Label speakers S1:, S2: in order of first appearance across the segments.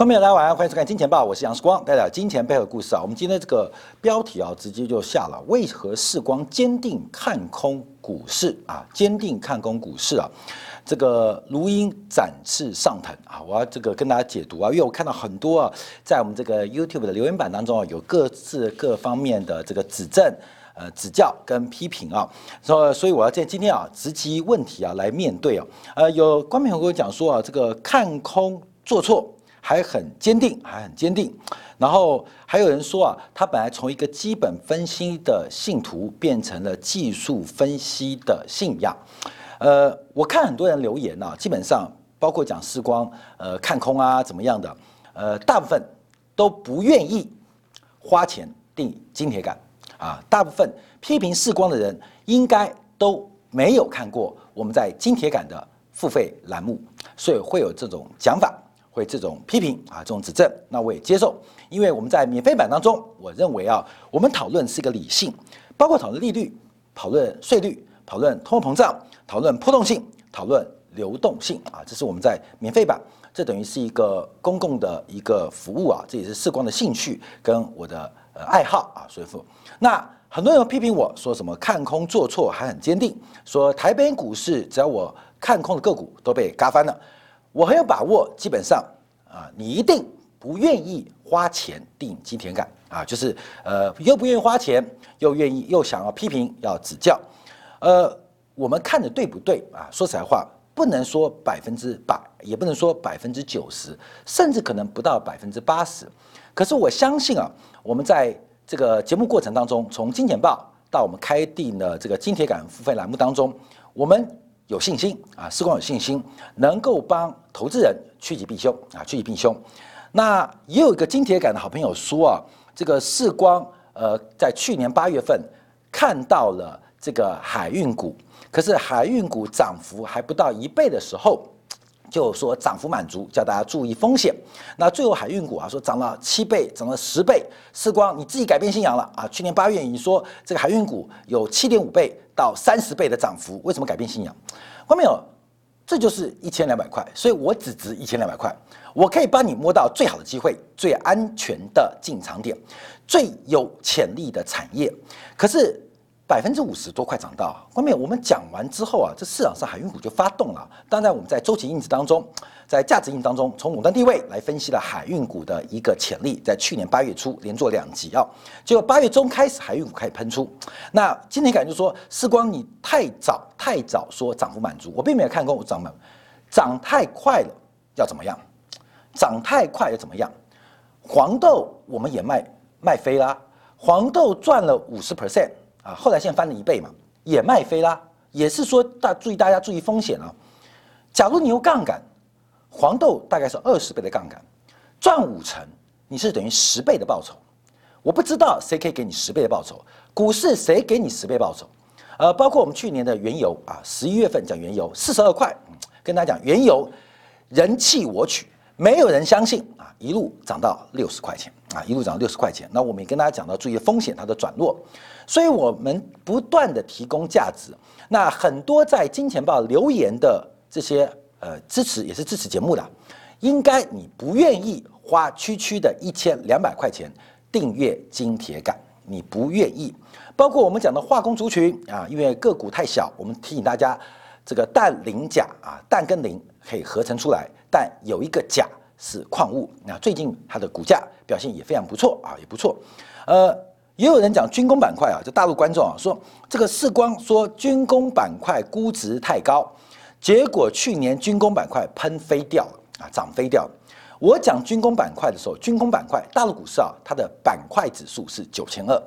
S1: 观众朋友，大家晚上欢迎收看《金钱报》，我是杨世光，带来金钱背后的故事啊。我们今天这个标题啊，直接就下了：为何世光坚定看空股市啊？坚定看空股市啊？这个如鹰展翅上腾啊！我要这个跟大家解读啊，因为我看到很多啊，在我们这个 YouTube 的留言板当中啊，有各自各方面的这个指正、呃指教跟批评啊。所所以我要在今天啊，直击问题啊来面对啊。呃，有观众朋友跟我讲说啊，这个看空做错。还很坚定，还很坚定。然后还有人说啊，他本来从一个基本分析的信徒变成了技术分析的信仰。呃，我看很多人留言啊，基本上包括讲时光，呃，看空啊怎么样的，呃，大部分都不愿意花钱订金铁杆啊。大部分批评视光的人，应该都没有看过我们在金铁杆的付费栏目，所以会有这种讲法。会这种批评啊，这种指正，那我也接受，因为我们在免费版当中，我认为啊，我们讨论是一个理性，包括讨论利率、讨论税率、讨论通货膨胀、讨论波动性、讨论流动性啊，这是我们在免费版，这等于是一个公共的一个服务啊，这也是视光的兴趣跟我的呃爱好啊，所以说，那很多人批评我说什么看空做错还很坚定，说台北股市只要我看空的个股都被嘎翻了。我很有把握，基本上啊，你一定不愿意花钱定金田感啊，就是呃，又不愿意花钱，又愿意又想要批评要指教，呃，我们看的对不对啊？说实在话，不能说百分之百，也不能说百分之九十，甚至可能不到百分之八十。可是我相信啊，我们在这个节目过程当中，从金钱报到我们开定的这个金铁杆付费栏目当中，我们。有信心啊，时光有信心，能够帮投资人趋吉避凶啊，趋吉避凶。那也有一个金铁杆的好朋友说啊，这个世光呃，在去年八月份看到了这个海运股，可是海运股涨幅还不到一倍的时候。就说涨幅满足，叫大家注意风险。那最后海运股啊，说涨了七倍，涨了十倍。世光你自己改变信仰了啊！去年八月你说这个海运股有七点五倍到三十倍的涨幅，为什么改变信仰？后面有，这就是一千两百块，所以我只值一千两百块，我可以帮你摸到最好的机会、最安全的进场点、最有潜力的产业。可是。百分之五十多快涨到，后面我们讲完之后啊，这市场上海运股就发动了。当然，我们在周期因子当中，在价值因子当中，从垄断地位来分析了海运股的一个潜力。在去年八月初连做两集啊，结果八月中开始海运股开始喷出。那今天感觉说，时光你太早太早说涨幅满足，我并没有看过我涨满，涨太快了要怎么样？涨太快要怎么样？黄豆我们也卖卖飞啦，黄豆赚了五十 percent。啊，后来现在翻了一倍嘛，也卖飞啦，也是说大注意大家注意风险啊。假如你用杠杆，黄豆大概是二十倍的杠杆，赚五成，你是等于十倍的报酬。我不知道谁可以给你十倍的报酬，股市谁给你十倍报酬？呃，包括我们去年的原油啊，十一月份讲原油四十二块，跟大家讲原油人气我取，没有人相信，一路涨到六十块钱啊，一路涨到六十块钱。那我们也跟大家讲到注意风险，它的转弱。所以，我们不断的提供价值。那很多在金钱豹留言的这些呃支持，也是支持节目的，应该你不愿意花区区的一千两百块钱订阅金铁杆，你不愿意。包括我们讲的化工族群啊，因为个股太小，我们提醒大家，这个氮磷钾啊，氮跟磷可以合成出来，但有一个钾是矿物。那最近它的股价表现也非常不错啊，也不错，呃。也有人讲军工板块啊，就大陆观众啊说这个世光说军工板块估值太高，结果去年军工板块喷飞掉了啊，涨飞掉。我讲军工板块的时候，军工板块大陆股市啊，它的板块指数是九千二，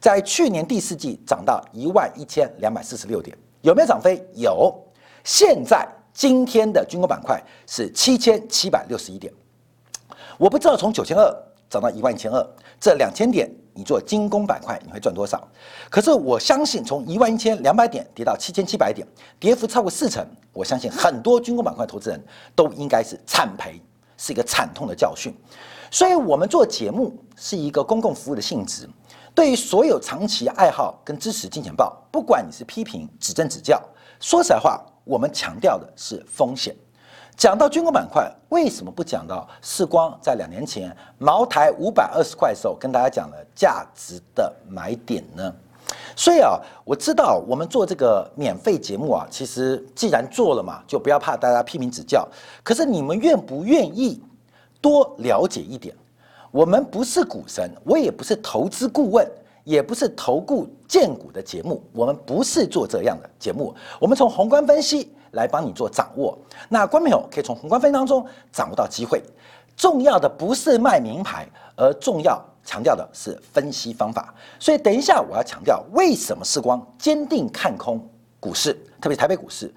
S1: 在去年第四季涨到一万一千两百四十六点，有没有涨飞？有。现在今天的军工板块是七千七百六十一点，我不知道从九千二涨到一万一千二这两千点。你做精工板块，你会赚多少？可是我相信，从一万一千两百点跌到七千七百点，跌幅超过四成，我相信很多军工板块投资人都应该是惨赔，是一个惨痛的教训。所以，我们做节目是一个公共服务的性质，对于所有长期爱好跟支持金钱报，不管你是批评、指正、指教，说实在话，我们强调的是风险。讲到军工板块，为什么不讲到世光在两年前茅台五百二十块的时候跟大家讲了价值的买点呢？所以啊，我知道我们做这个免费节目啊，其实既然做了嘛，就不要怕大家批评指教。可是你们愿不愿意多了解一点？我们不是股神，我也不是投资顾问，也不是投顾荐股的节目，我们不是做这样的节目。我们从宏观分析来帮你做掌握。那观众朋友可以从宏观分析当中掌握到机会。重要的不是卖名牌，而重要。强调的是分析方法，所以等一下我要强调为什么世光坚定看空股市，特别台北股市，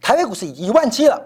S1: 台北股市一万七了，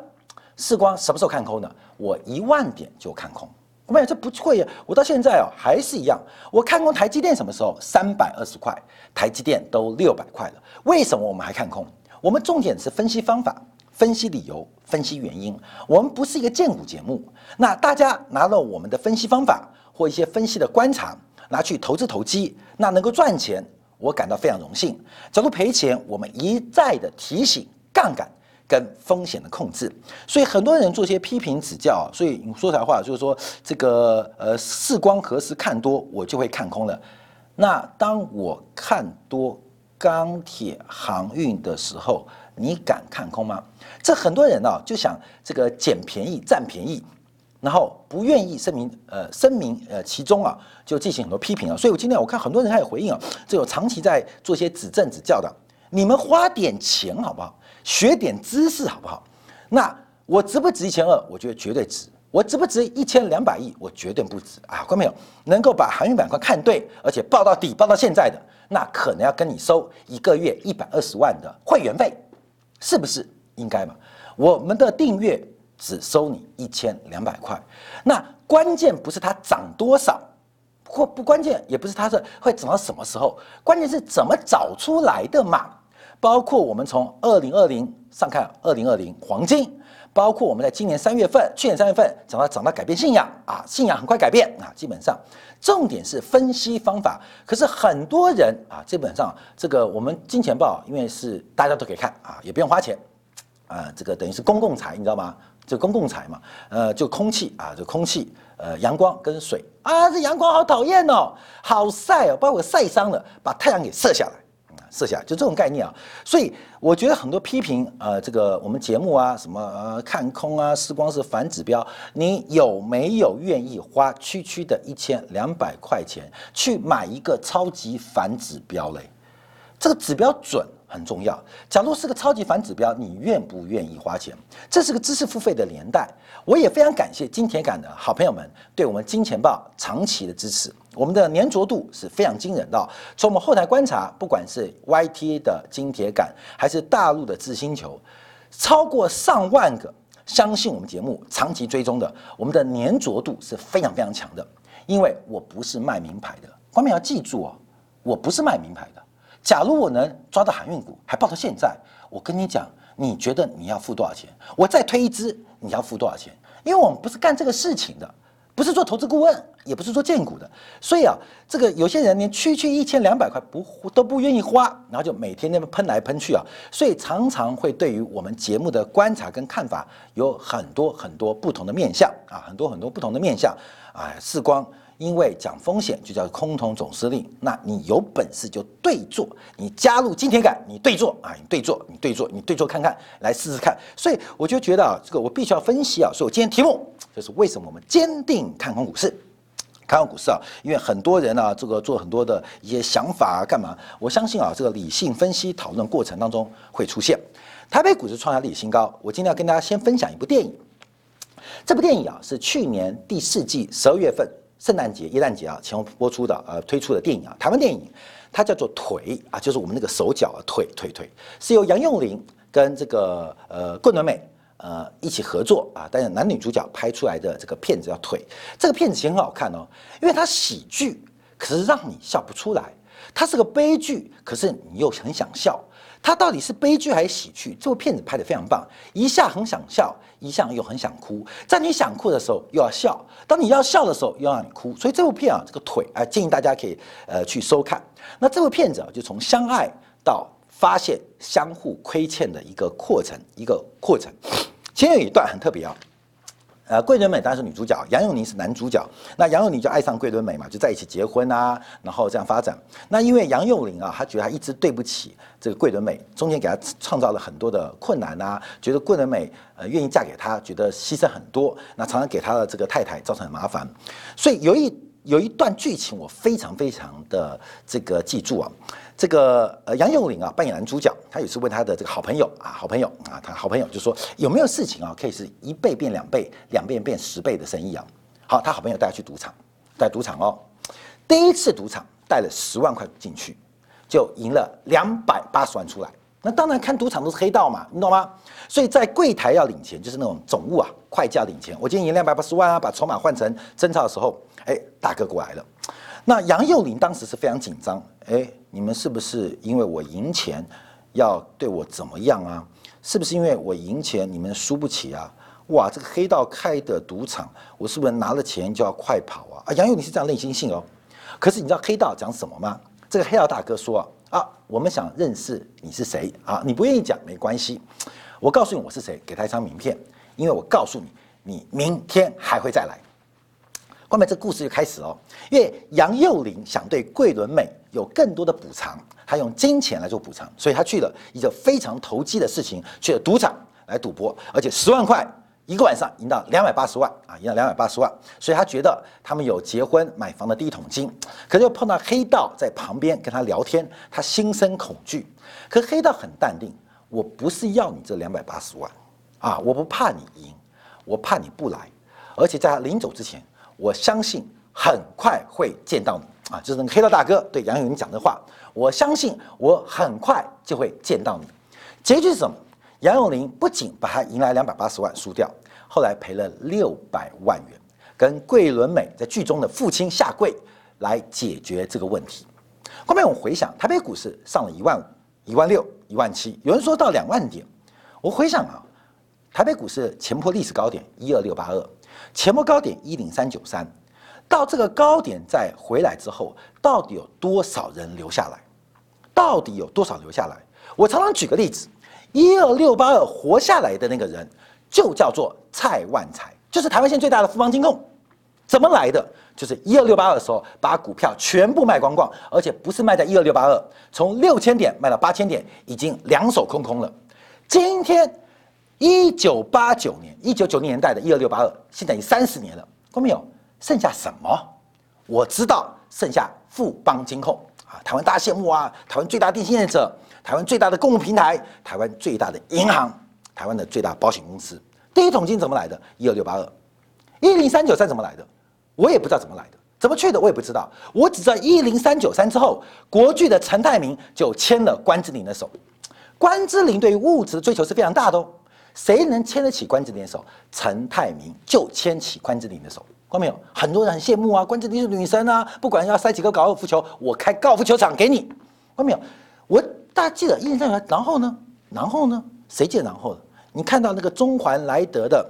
S1: 世光什么时候看空呢？我一万点就看空，我讲这不会呀，我到现在哦还是一样，我看空台积电什么时候？三百二十块，台积电都六百块了，为什么我们还看空？我们重点是分析方法，分析理由，分析原因，我们不是一个荐股节目，那大家拿了我们的分析方法。或一些分析的观察拿去投资投机，那能够赚钱，我感到非常荣幸。假如赔钱，我们一再的提醒杠杆跟风险的控制。所以很多人做些批评指教，所以你说来话就是说这个呃，视光何时看多，我就会看空了。那当我看多钢铁航运的时候，你敢看空吗？这很多人呢就想这个捡便宜占便宜。然后不愿意声明，呃，声明，呃，其中啊，就进行很多批评啊。所以我今天我看很多人还有回应啊，这有长期在做一些指正指教的，你们花点钱好不好？学点知识好不好？那我值不值一千二？我觉得绝对值。我值不值一千两百亿？我绝对不值啊！观众朋友，能够把航运板块看对，而且报到底，报到现在的，那可能要跟你收一个月一百二十万的会员费，是不是应该嘛？我们的订阅。只收你一千两百块，那关键不是它涨多少，或不关键，也不是它是会涨到什么时候，关键是怎么找出来的嘛。包括我们从二零二零上看二零二零黄金，包括我们在今年三月份、去年三月份涨到涨到改变信仰啊，信仰很快改变啊，基本上重点是分析方法。可是很多人啊，基本上这个我们金钱豹，因为是大家都可以看啊，也不用花钱啊，这个等于是公共财，你知道吗？就公共财嘛，呃，就空气啊，就空气，呃，阳光跟水啊，这阳光好讨厌哦，好晒哦，把我晒伤了，把太阳给射下来，设想，就这种概念啊。所以我觉得很多批评，呃，这个我们节目啊，什么呃看空啊，时光是反指标，你有没有愿意花区区的一千两百块钱去买一个超级反指标嘞？这个指标准。很重要。假如是个超级反指标，你愿不愿意花钱？这是个知识付费的年代。我也非常感谢金铁杆的好朋友们对我们金钱豹长期的支持。我们的粘着度是非常惊人的。从我们后台观察，不管是 YT 的金铁杆，还是大陆的智星球，超过上万个相信我们节目、长期追踪的，我们的粘着度是非常非常强的。因为我不是卖名牌的，观众要记住哦，我不是卖名牌的。假如我能抓到航运股，还抱到现在，我跟你讲，你觉得你要付多少钱？我再推一支，你要付多少钱？因为我们不是干这个事情的，不是做投资顾问，也不是做荐股的，所以啊，这个有些人连区区一千两百块不都不愿意花，然后就每天那么喷来喷去啊，所以常常会对于我们节目的观察跟看法有很多很多不同的面相啊，很多很多不同的面相啊，视光。因为讲风险就叫空头总司令，那你有本事就对坐，你加入金铁杆，你对坐啊，你对坐，你对坐，你对坐看看，来试试看。所以我就觉得啊，这个我必须要分析啊，所以我今天题目就是为什么我们坚定看空股市，看空股市啊，因为很多人啊，这个做很多的一些想法啊，干嘛？我相信啊，这个理性分析讨论过程当中会出现。台北股市创下历史新高，我今天要跟大家先分享一部电影，这部电影啊是去年第四季十二月份。圣诞节、耶诞节啊，前后播出的呃推出的电影啊，台湾电影，它叫做腿啊，就是我们那个手脚啊，腿腿腿，是由杨佑琳跟这个呃桂纶镁呃一起合作啊，担任男女主角拍出来的这个片子叫腿。这个片子其实很好看哦，因为它喜剧，可是让你笑不出来；它是个悲剧，可是你又很想笑。他到底是悲剧还是喜剧？这部片子拍得非常棒，一下很想笑，一下又很想哭。在你想哭的时候又要笑，当你要笑的时候又让你哭。所以这部片啊，这个腿啊，建议大家可以呃去收看。那这部片子啊，就从相爱到发现相互亏欠的一个过程，一个过程。前面有一段很特别啊。呃，桂纶镁当然是女主角，杨佑宁是男主角。那杨佑宁就爱上桂纶镁嘛，就在一起结婚啊，然后这样发展。那因为杨佑宁啊，他觉得他一直对不起这个桂纶镁，中间给他创造了很多的困难啊，觉得桂纶镁呃愿意嫁给他，觉得牺牲很多，那常常给他的这个太太造成很麻烦。所以有一有一段剧情我非常非常的这个记住啊。这个呃杨佑宁啊扮演男主角，他有一次问他的这个好朋友啊好朋友啊他好朋友就说有没有事情啊可以是一倍变两倍，两倍变十倍的生意啊？好，他好朋友带他去赌场，带赌场哦，第一次赌场带了十万块进去，就赢了两百八十万出来。那当然看赌场都是黑道嘛，你懂吗？所以在柜台要领钱，就是那种总务啊会计要领钱。我今天赢两百八十万啊，把筹码换成真钞的时候，哎大哥过来了。那杨佑宁当时是非常紧张，哎，你们是不是因为我赢钱要对我怎么样啊？是不是因为我赢钱你们输不起啊？哇，这个黑道开的赌场，我是不是拿了钱就要快跑啊？啊，杨佑宁是这样内心性哦。可是你知道黑道讲什么吗？这个黑道大哥说啊，我们想认识你是谁啊？你不愿意讲没关系，我告诉你我是谁，给他一张名片，因为我告诉你，你明天还会再来。后面这故事就开始哦，因为杨佑宁想对桂纶镁有更多的补偿，他用金钱来做补偿，所以他去了一个非常投机的事情，去了赌场来赌博，而且十万块一个晚上赢到两百八十万啊，赢到两百八十万，所以他觉得他们有结婚买房的第一桶金，可是又碰到黑道在旁边跟他聊天，他心生恐惧。可黑道很淡定，我不是要你这两百八十万啊，我不怕你赢，我怕你不来，而且在他临走之前。我相信很快会见到你啊！就是那个黑道大哥对杨永林讲的话。我相信我很快就会见到你。结局是什么？杨永林不仅把他迎来两百八十万输掉，后来赔了六百万元，跟桂纶镁在剧中的父亲下跪来解决这个问题。后面我回想，台北股市上了一万五、一万六、一万七，有人说到两万点。我回想啊，台北股市前破历史高点一二六八二。前波高点一零三九三，到这个高点再回来之后，到底有多少人留下来？到底有多少留下来？我常常举个例子，一二六八二活下来的那个人，就叫做蔡万才，就是台湾县最大的富邦金控。怎么来的？就是一二六八二的时候，把股票全部卖光光，而且不是卖在一二六八二，从六千点卖到八千点，已经两手空空了。今天。一九八九年，一九九零年代的一二六八二，现在已经三十年了，看没有？剩下什么？我知道，剩下富邦金控啊，台湾大羡慕啊，台湾最大电信业者，台湾最大的公共平台，台湾最大的银行，台湾的最大保险公司。第一桶金怎么来的？一二六八二，一零三九三怎么来的？我也不知道怎么来的，怎么去的我也不知道。我只知道一零三九三之后，国巨的陈泰明就牵了关之琳的手。关之琳对于物质的追求是非常大的哦。谁能牵得起关之琳的手？陈泰明就牵起关之琳的手，看到没有？很多人很羡慕啊，关之琳是女神啊，不管要塞几个高尔夫球，我开高尔夫球场给你，看到没有？我大家记得一零三九，然后呢？然后呢？谁记得然后的？你看到那个中环莱德的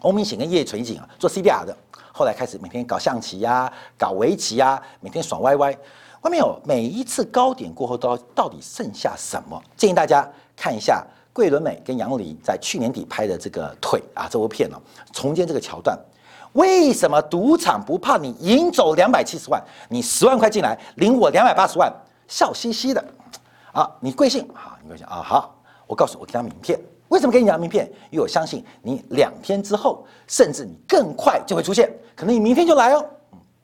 S1: 欧明显跟叶垂景啊，做 CBR 的，后来开始每天搞象棋呀，搞围棋呀，每天爽歪歪，外面有？每一次高点过后，到到底剩下什么？建议大家看一下。桂纶镁跟杨佑宁在去年底拍的这个腿啊，这部片呢，重建这个桥段，为什么赌场不怕你赢走两百七十万？你十万块进来，领我两百八十万，笑嘻嘻的，啊，你贵姓？好，你贵姓啊？好，我告诉我给他名片，为什么给你张名片？因为我相信你两天之后，甚至你更快就会出现，可能你明天就来哦，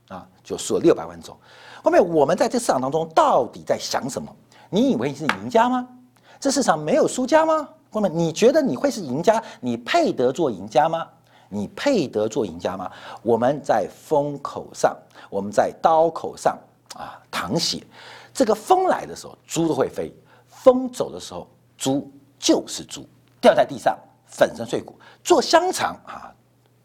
S1: 啊，就输了六百万走。后面我们在这市场当中到底在想什么？你以为你是赢家吗？这市场没有输家吗？朋友们，你觉得你会是赢家？你配得做赢家吗？你配得做赢家吗？我们在风口上，我们在刀口上啊，淌血。这个风来的时候，猪都会飞；风走的时候，猪就是猪，掉在地上粉身碎骨。做香肠啊，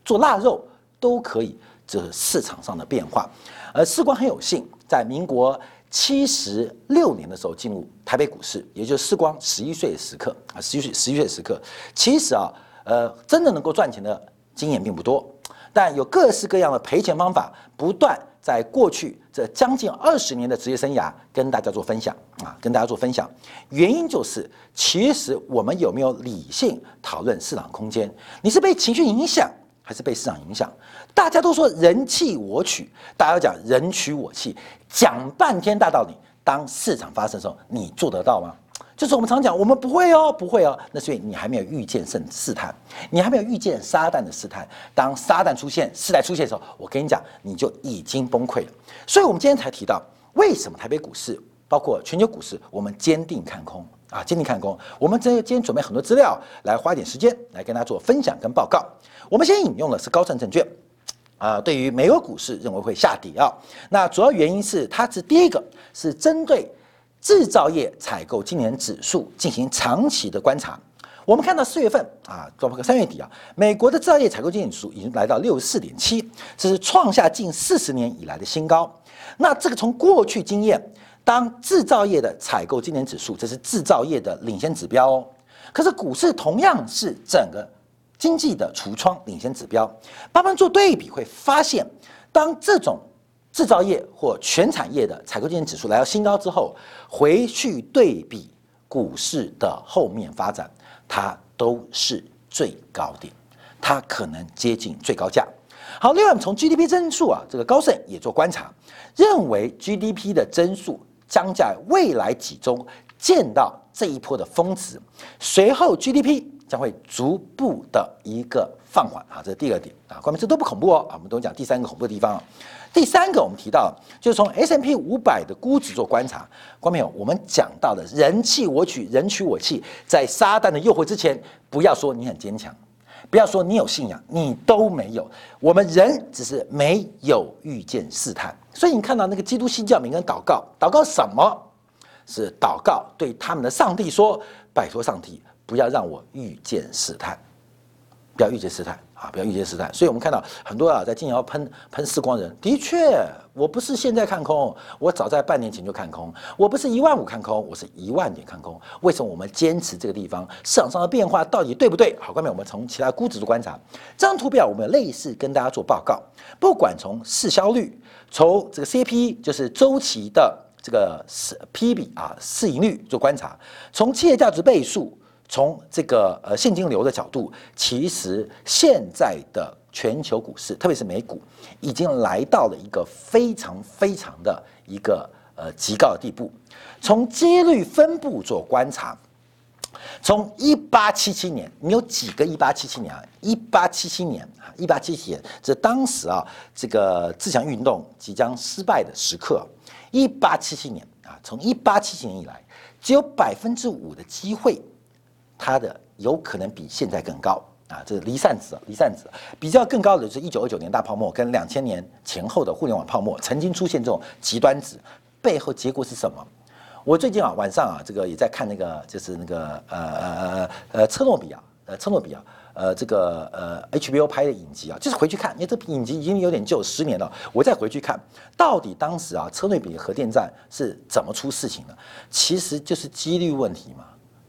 S1: 做腊肉都可以。这是市场上的变化，而世光很有幸，在民国。七十六年的时候进入台北股市，也就是时光十一岁的时刻啊，十一岁十一岁的时刻，其实啊，呃，真的能够赚钱的经验并不多，但有各式各样的赔钱方法，不断在过去这将近二十年的职业生涯，跟大家做分享啊，跟大家做分享。原因就是，其实我们有没有理性讨论市场空间？你是被情绪影响，还是被市场影响？大家都说人气我取，大家讲人取我弃，讲半天大道理。当市场发生的时候，你做得到吗？就是我们常讲，我们不会哦，不会哦。那所以你还没有预见圣试探，你还没有预见撒旦的试探。当撒旦出现、试探出现的时候，我跟你讲，你就已经崩溃了。所以我们今天才提到，为什么台北股市，包括全球股市，我们坚定看空啊，坚定看空。我们这今天准备很多资料，来花一点时间来跟大家做分享跟报告。我们先引用的是高盛证券啊，对于美国股市认为会下跌啊。那主要原因是它是第一个是针对。制造业采购今年指数进行长期的观察，我们看到四月份啊，包括三月底啊，美国的制造业采购经理指数已经来到六十四点七，这是创下近四十年以来的新高。那这个从过去经验，当制造业的采购今年指数，这是制造业的领先指标哦。可是股市同样是整个经济的橱窗领先指标，慢慢做对比会发现，当这种。制造业或全产业的采购经理指数来到新高之后，回去对比股市的后面发展，它都是最高点，它可能接近最高价。好，另外我们从 GDP 增速啊，这个高盛也做观察，认为 GDP 的增速将在未来几周见到这一波的峰值，随后 GDP 将会逐步的一个放缓啊，这是第二点啊，关键这都不恐怖哦啊，我们都讲第三个恐怖的地方啊。第三个，我们提到就是从 S M P 五百的估值做观察，观众朋友，我们讲到的人气我取，人取我弃，在撒旦的诱惑之前，不要说你很坚强，不要说你有信仰，你都没有。我们人只是没有遇见试探，所以你看到那个基督新教每个人祷告，祷告什么？是祷告对他们的上帝说：“拜托上帝，不要让我遇见试探，不要遇见试探。”啊，不要预见试探，所以我们看到很多啊，在今年要喷喷四光人，的确，我不是现在看空，我早在半年前就看空，我不是一万五看空，我是一万点看空。为什么我们坚持这个地方？市场上的变化到底对不对？好，下面我们从其他估值做观察，这张图表我们类似跟大家做报告，不管从市销率，从这个 CP 就是周期的这个市 P 比啊市盈率做观察，从企业价值倍数。从这个呃现金流的角度，其实现在的全球股市，特别是美股，已经来到了一个非常非常的一个呃极高的地步。从几率分布做观察，从一八七七年，你有几个一八七七年啊？一八七七年啊，一八七七年，这当时啊，这个自强运动即将失败的时刻。一八七七年啊，从一八七七年以来，只有百分之五的机会。它的有可能比现在更高啊，这是离散值，离散值比较更高的是一九二九年大泡沫跟两千年前后的互联网泡沫曾经出现这种极端值，背后结果是什么？我最近啊晚上啊这个也在看那个就是那个呃呃呃呃车诺比啊呃车诺比啊呃这个呃 HBO 拍的影集啊，就是回去看，因为这影集已经有点旧，十年了，我再回去看到底当时啊车诺比核电站是怎么出事情的？其实就是几率问题嘛。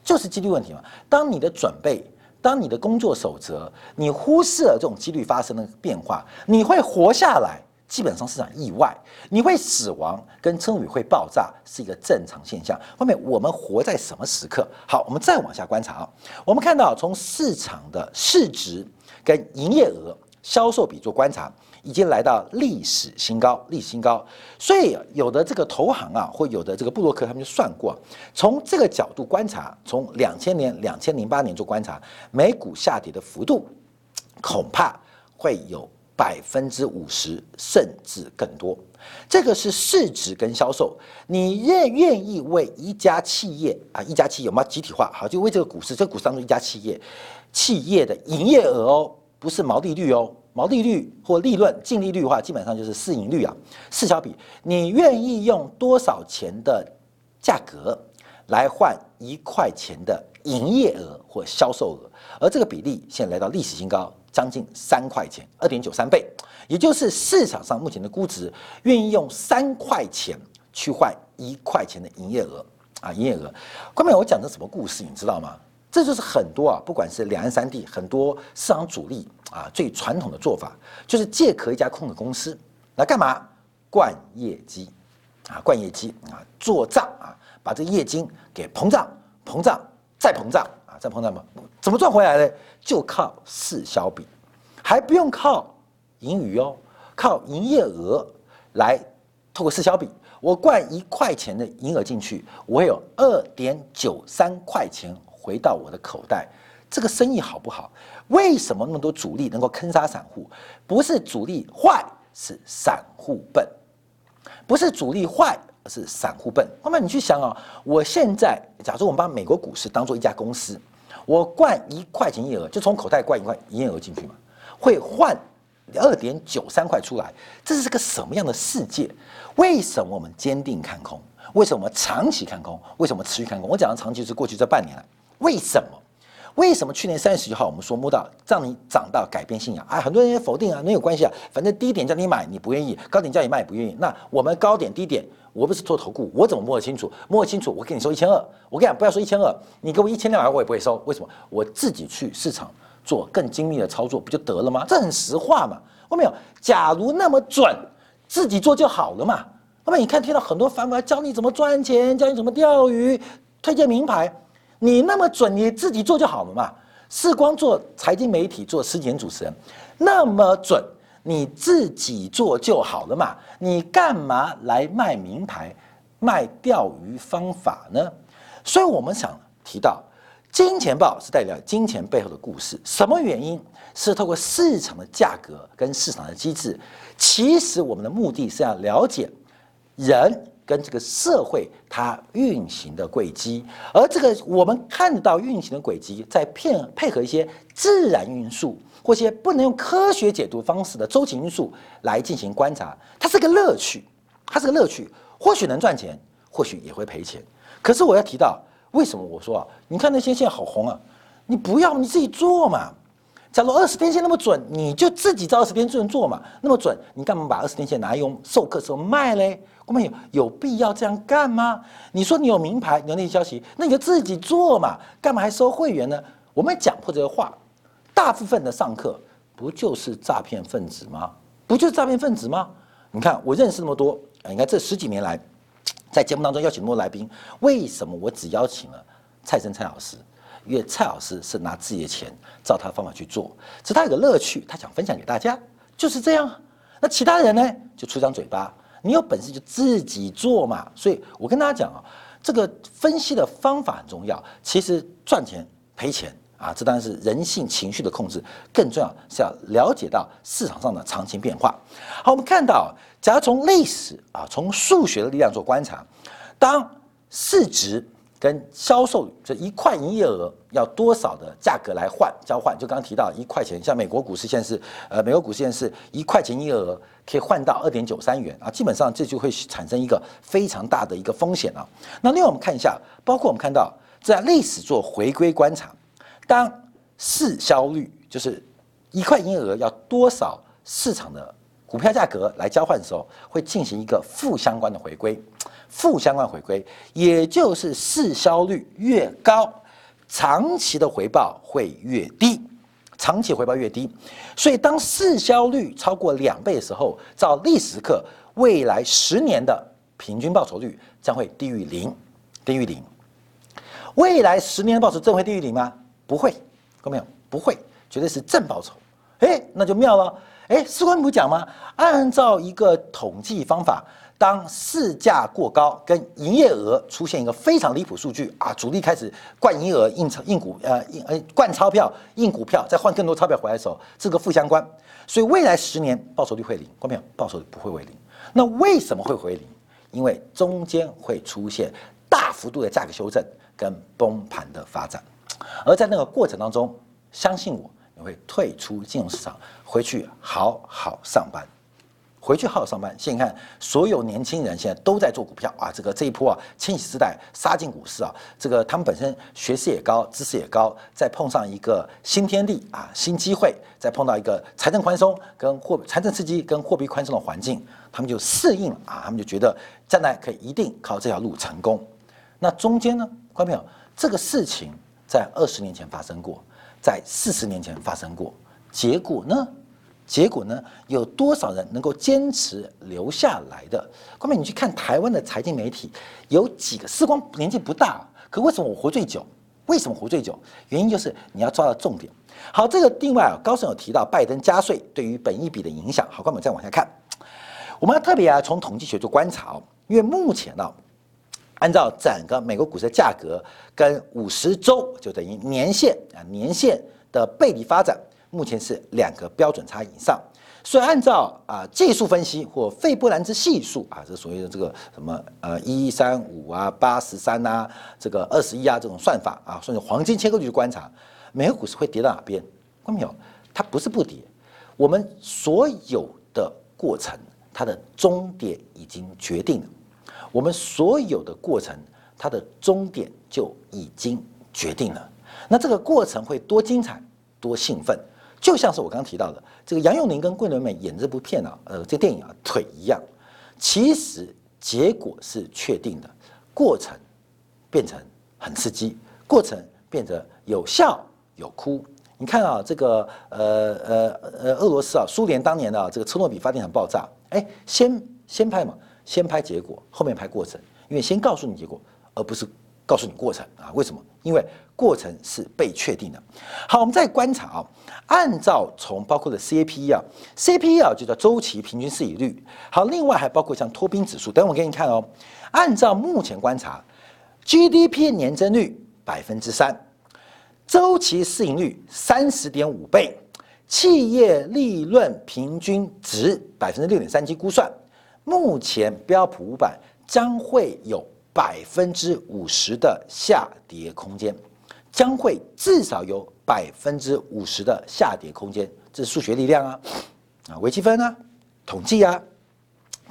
S1: 就是几率问题嘛。当你的准备，当你的工作守则，你忽视了这种几率发生的变化，你会活下来，基本上是场意外；你会死亡，跟称宇会爆炸是一个正常现象。后面我们活在什么时刻？好，我们再往下观察啊。我们看到从市场的市值跟营业额、销售比做观察。已经来到历史新高，历史新高。所以有的这个投行啊，或有的这个布洛克，他们就算过，从这个角度观察，从两千年、两千零八年做观察，美股下跌的幅度恐怕会有百分之五十，甚至更多。这个是市值跟销售，你愿愿意为一家企业啊，一家企业有没有集体化？好，就为这个股市，这股市当中一家企业，企业的营业额哦，不是毛利率哦。毛利率或利润净利率的话，基本上就是市盈率啊，市销比。你愿意用多少钱的价格来换一块钱的营业额或销售额？而这个比例现在来到历史新高，将近三块钱，二点九三倍，也就是市场上目前的估值，愿意用三块钱去换一块钱的营业额啊，营业额。后面我讲的什么故事，你知道吗？这就是很多啊，不管是两岸三地很多市场主力啊，最传统的做法就是借壳一家空壳公司来干嘛？灌业绩，啊，灌业绩啊，做账啊，把这个业绩给膨胀、膨胀再膨胀啊，再膨胀嘛，怎么赚回来呢？就靠市销比，还不用靠盈余哦，靠营业额来透过市销比，我灌一块钱的营额进去，我有二点九三块钱回到我的口袋，这个生意好不好？为什么那么多主力能够坑杀散户？不是主力坏，是散户笨。不是主力坏，而是散户笨。那么你去想啊，我现在假如我们把美国股市当做一家公司，我灌一块钱营业额，就从口袋灌一块营业额进去嘛，会换二点九三块出来。这是个什么样的世界？为什么我们坚定看空？为什么长期看空？为什么持续看空？我讲的长期是过去这半年来，为什么？为什么去年三月十一号我们说摸到让你涨到改变信仰？啊，很多人也否定啊，没有关系啊，反正低点叫你买你不愿意，高点叫你卖不愿意。那我们高点低点，我不是做投顾，我怎么摸得清楚？摸得清楚，我跟你说一千二，我跟你讲不要说一千二，你给我一千两百我也不会收。为什么？我自己去市场做更精密的操作不就得了吗？这很实话嘛。我没有，假如那么准，自己做就好了嘛。后面你看，听到很多反法教你怎么赚钱，教你怎么钓鱼，推荐名牌。你那么准，你自己做就好了嘛。世光做财经媒体，做十几年主持人，那么准，你自己做就好了嘛。你干嘛来卖名牌、卖钓鱼方法呢？所以我们想提到，金钱豹是代表金钱背后的故事。什么原因？是透过市场的价格跟市场的机制。其实我们的目的是要了解人。跟这个社会它运行的轨迹，而这个我们看到运行的轨迹，在配配合一些自然因素或些不能用科学解读方式的周期因素来进行观察，它是个乐趣，它是个乐趣，或许能赚钱，或许也会赔钱。可是我要提到，为什么我说啊？你看那些现在好红啊，你不要你自己做嘛。假如二十天线那么准，你就自己照二十天线做嘛，那么准，你干嘛把二十天线拿来用授课时候卖嘞？我们有有必要这样干吗？你说你有名牌，有那些消息，那你就自己做嘛，干嘛还收会员呢？我们讲破这个话，大部分的上课不就是诈骗分子吗？不就是诈骗分子吗？你看我认识那么多，你看这十几年来，在节目当中邀请那么多来宾，为什么我只邀请了蔡生蔡老师？因为蔡老师是拿自己的钱，照他的方法去做，只他有个乐趣，他想分享给大家，就是这样。那其他人呢，就出张嘴巴。你有本事就自己做嘛！所以我跟大家讲啊，这个分析的方法很重要。其实赚钱赔钱啊，这当然是人性情绪的控制。更重要是要了解到市场上的长期变化。好，我们看到，假如从历史啊，从数学的力量做观察，当市值。跟销售这一块营业额要多少的价格来换交换？就刚刚提到一块钱，像美国股市现在是，呃，美国股市现在是一块钱营业额可以换到二点九三元啊，基本上这就会产生一个非常大的一个风险啊。那另外我们看一下，包括我们看到在历史做回归观察，当市销率就是一块营业额要多少市场的股票价格来交换的时候，会进行一个负相关的回归。负相关回归，也就是市销率越高，长期的回报会越低，长期回报越低。所以当市销率超过两倍的时候，照历史课，未来十年的平均报酬率将会低于零，低于零。未来十年的报酬真会低于零吗？不会，看没有？不会，绝对是正报酬。哎，那就妙了。哎，司官不讲吗？按照一个统计方法。当市价过高，跟营业额出现一个非常离谱数据啊，主力开始灌营业额、印钞、印股，呃，印呃灌钞票、印股票，再换更多钞票回来的时候，这个负相关，所以未来十年报酬率会零，关没有？报酬率不会为零。那为什么会回零？因为中间会出现大幅度的价格修正跟崩盘的发展，而在那个过程当中，相信我，你会退出金融市场，回去好好上班。回去好好上班。现在看，所有年轻人现在都在做股票啊！这个这一波啊，千禧世代杀进股市啊！这个他们本身学识也高，知识也高，再碰上一个新天地啊，新机会，再碰到一个财政宽松跟货财政刺激跟货币宽松的环境，他们就适应了啊！他们就觉得将来可以一定靠这条路成功。那中间呢，观众朋友，这个事情在二十年前发生过，在四十年前发生过，结果呢，结果呢，有多少人能够坚持留下来的？后面你去看台湾的财经媒体，有几个时光年纪不大，可为什么我活最久？为什么活最久？原因就是你要抓到重点。好，这个另外啊，高盛有提到拜登加税对于本一比的影响。好，我们再往下看，我们要特别啊从统计学做观察哦，因为目前呢，按照整个美国股市的价格跟五十周就等于年限啊年限的背离发展。目前是两个标准差以上，所以按照啊技术分析或费波兰兹系数啊，这所谓的这个什么呃一三五啊八十三呐，这个二十一啊这种算法啊，算是黄金切割率去观察，美国股市会跌到哪边？看到没有？它不是不跌，我们所有的过程，它的终点已经决定了，我们所有的过程，它的终点就已经决定了。那这个过程会多精彩，多兴奋？就像是我刚刚提到的，这个杨佑宁跟桂纶镁演这部片啊，呃，这电影啊，腿一样，其实结果是确定的，过程变成很刺激，过程变得有笑有哭。你看啊，这个呃呃呃，俄罗斯啊，苏联当年的这个车诺比发电厂爆炸，哎，先先拍嘛，先拍结果，后面拍过程，因为先告诉你结果，而不是告诉你过程啊？为什么？因为过程是被确定的。好，我们再观察啊，按照从包括的 CAPE 啊，CPE 啊就叫周期平均市盈率。好，另外还包括像托宾指数，等我给你看哦。按照目前观察，GDP 年增率百分之三，周期市盈率三十点五倍，企业利润平均值百分之六点三七估算，目前标普五百将会有。百分之五十的下跌空间，将会至少有百分之五十的下跌空间，这是数学力量啊，啊，微积分啊，统计啊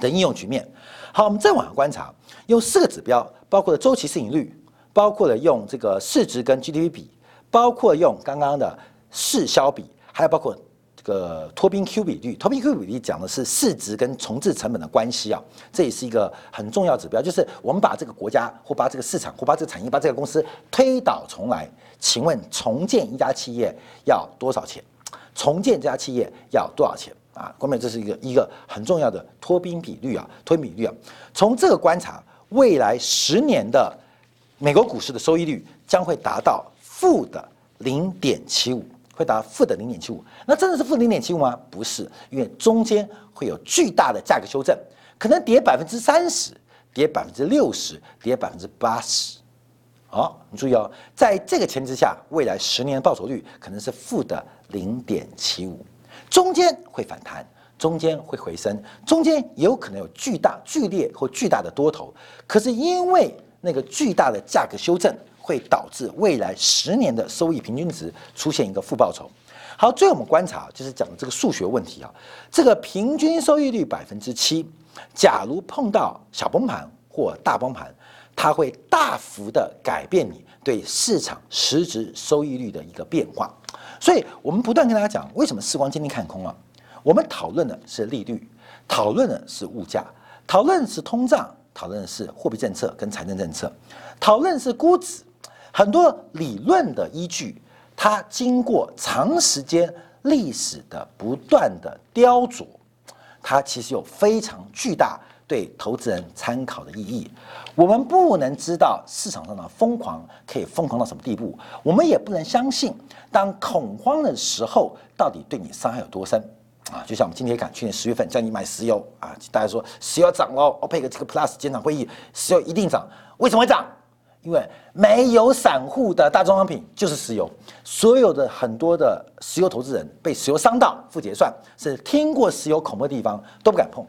S1: 的应用局面。好，我们再往下观察，用四个指标，包括了周期市盈率，包括了用这个市值跟 GDP 比，包括用刚刚的市销比，还有包括。个托宾 Q 比率，托宾 Q 比率讲的是市值跟重置成本的关系啊，这也是一个很重要指标。就是我们把这个国家或把这个市场或把这个产业、把这个公司推倒重来，请问重建一家企业要多少钱？重建这家企业要多少钱啊？关键这是一个一个很重要的托宾比率啊，托宾比率啊。从这个观察，未来十年的美国股市的收益率将会达到负的零点七五。会达负的零点七五，那真的是负零点七五吗？不是，因为中间会有巨大的价格修正，可能跌百分之三十，跌百分之六十，跌百分之八十。好，你注意哦，在这个前提下，未来十年的报酬率可能是负的零点七五，中间会反弹，中间会回升，中间有可能有巨大、剧烈或巨大的多头，可是因为那个巨大的价格修正。会导致未来十年的收益平均值出现一个负报酬。好，最后我们观察就是讲的这个数学问题啊，这个平均收益率百分之七，假如碰到小崩盘或大崩盘，它会大幅的改变你对市场实质收益率的一个变化。所以我们不断跟大家讲，为什么时光坚定看空啊？我们讨论的是利率，讨论的是物价，讨论是通胀，讨论的是货币政策跟财政政策，讨论是估值。很多理论的依据，它经过长时间历史的不断的雕琢，它其实有非常巨大对投资人参考的意义。我们不能知道市场上的疯狂可以疯狂到什么地步，我们也不能相信当恐慌的时候到底对你伤害有多深啊！就像我们今天看，去年十月份叫你买石油啊，大家说石油涨了，OPEC 这个 Plus 减产会议，石油一定涨，为什么会涨？因为没有散户的大宗商品就是石油，所有的很多的石油投资人被石油伤到负结算，是听过石油恐怖的地方都不敢碰，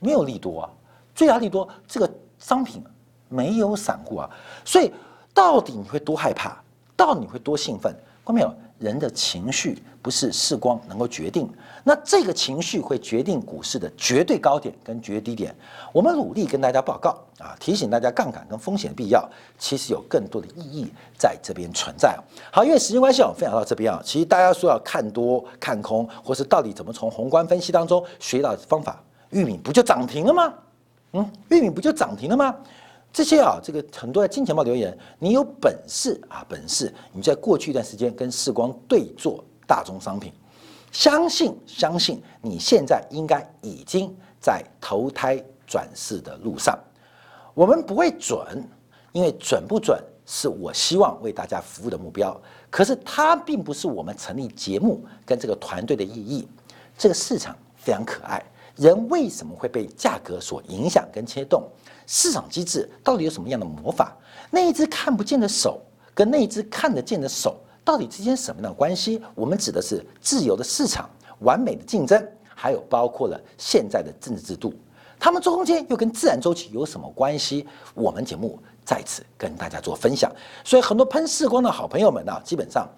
S1: 没有利多啊，最大利多这个商品没有散户啊，所以到底你会多害怕，到底你会多兴奋？看到没有？人的情绪不是视光能够决定，那这个情绪会决定股市的绝对高点跟绝对低点。我们努力跟大家报告啊，提醒大家杠杆跟风险的必要，其实有更多的意义在这边存在。好，因为时间关系，我分享到这边啊。其实大家说要看多看空，或是到底怎么从宏观分析当中学到方法，玉米不就涨停了吗？嗯，玉米不就涨停了吗？这些啊，这个很多在金钱豹留言，你有本事啊，本事，你在过去一段时间跟世光对做大宗商品，相信相信，你现在应该已经在投胎转世的路上。我们不会准，因为准不准是我希望为大家服务的目标。可是它并不是我们成立节目跟这个团队的意义。这个市场非常可爱，人为什么会被价格所影响跟牵动？市场机制到底有什么样的魔法？那一只看不见的手跟那一只看得见的手，到底之间什么样的关系？我们指的是自由的市场、完美的竞争，还有包括了现在的政治制度。它们中间又跟自然周期有什么关系？我们节目在此跟大家做分享。所以很多喷视光的好朋友们呢，基本上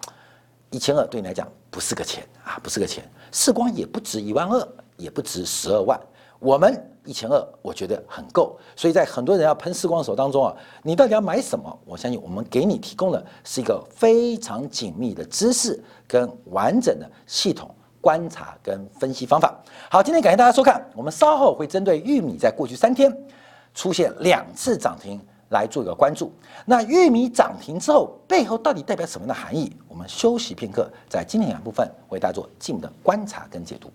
S1: 一千二对你来讲不是个钱啊，不是个钱。视光也不值一万二，也不值十二万。我们一千二，我觉得很够。所以在很多人要喷视光手当中啊，你到底要买什么？我相信我们给你提供的是一个非常紧密的知识跟完整的系统。观察跟分析方法。好，今天感谢大家收看。我们稍后会针对玉米在过去三天出现两次涨停来做一个关注。那玉米涨停之后背后到底代表什么样的含义？我们休息片刻，在今天两部分为大家做进一步的观察跟解读。